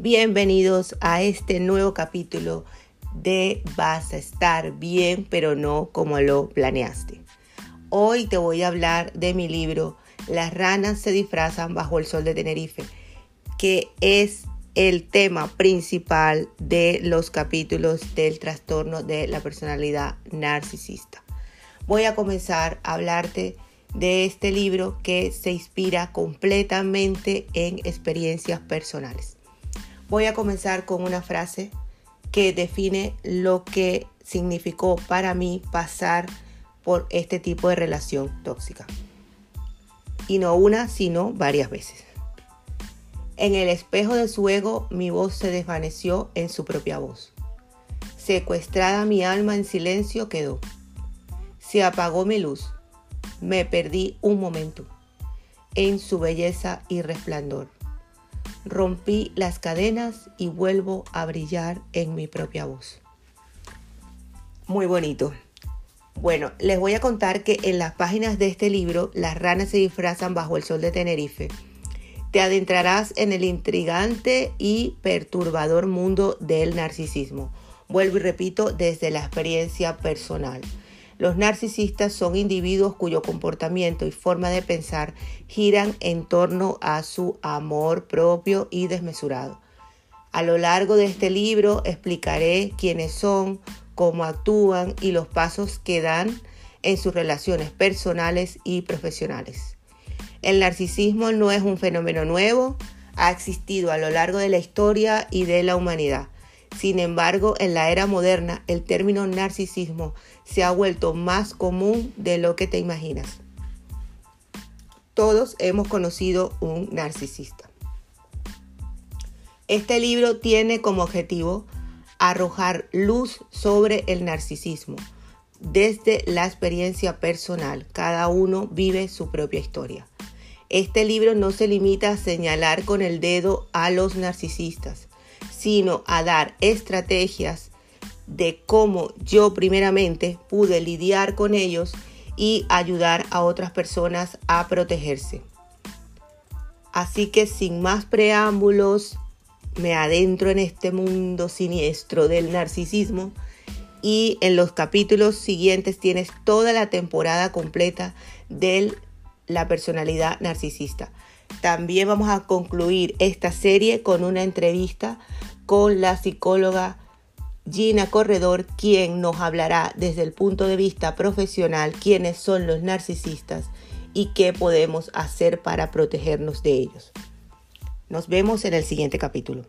Bienvenidos a este nuevo capítulo de Vas a estar bien, pero no como lo planeaste. Hoy te voy a hablar de mi libro Las ranas se disfrazan bajo el sol de Tenerife, que es el tema principal de los capítulos del trastorno de la personalidad narcisista. Voy a comenzar a hablarte de este libro que se inspira completamente en experiencias personales. Voy a comenzar con una frase que define lo que significó para mí pasar por este tipo de relación tóxica. Y no una, sino varias veces. En el espejo de su ego mi voz se desvaneció en su propia voz. Secuestrada mi alma en silencio quedó. Se apagó mi luz me perdí un momento en su belleza y resplandor. Rompí las cadenas y vuelvo a brillar en mi propia voz. Muy bonito. Bueno, les voy a contar que en las páginas de este libro, Las ranas se disfrazan bajo el sol de Tenerife, te adentrarás en el intrigante y perturbador mundo del narcisismo. Vuelvo y repito, desde la experiencia personal. Los narcisistas son individuos cuyo comportamiento y forma de pensar giran en torno a su amor propio y desmesurado. A lo largo de este libro explicaré quiénes son, cómo actúan y los pasos que dan en sus relaciones personales y profesionales. El narcisismo no es un fenómeno nuevo, ha existido a lo largo de la historia y de la humanidad. Sin embargo, en la era moderna, el término narcisismo se ha vuelto más común de lo que te imaginas. Todos hemos conocido un narcisista. Este libro tiene como objetivo arrojar luz sobre el narcisismo. Desde la experiencia personal, cada uno vive su propia historia. Este libro no se limita a señalar con el dedo a los narcisistas, sino a dar estrategias de cómo yo primeramente pude lidiar con ellos y ayudar a otras personas a protegerse. Así que sin más preámbulos, me adentro en este mundo siniestro del narcisismo y en los capítulos siguientes tienes toda la temporada completa de la personalidad narcisista. También vamos a concluir esta serie con una entrevista con la psicóloga Gina Corredor, quien nos hablará desde el punto de vista profesional quiénes son los narcisistas y qué podemos hacer para protegernos de ellos. Nos vemos en el siguiente capítulo.